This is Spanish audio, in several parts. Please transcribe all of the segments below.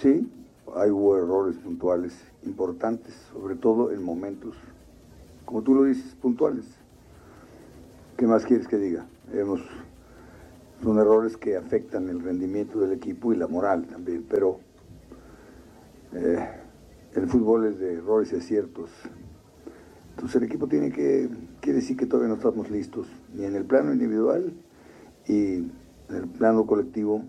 Sí, hay hubo errores puntuales importantes, sobre todo en momentos, como tú lo dices, puntuales. ¿Qué más quieres que diga? Hemos, son errores que afectan el rendimiento del equipo y la moral también, pero eh, el fútbol es de errores y aciertos. Entonces el equipo tiene que, quiere decir que todavía no estamos listos, ni en el plano individual y en el plano colectivo,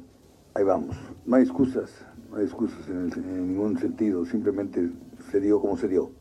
ahí vamos. No hay excusas, no hay excusas en, el- en ningún sentido, simplemente se dio como se dio.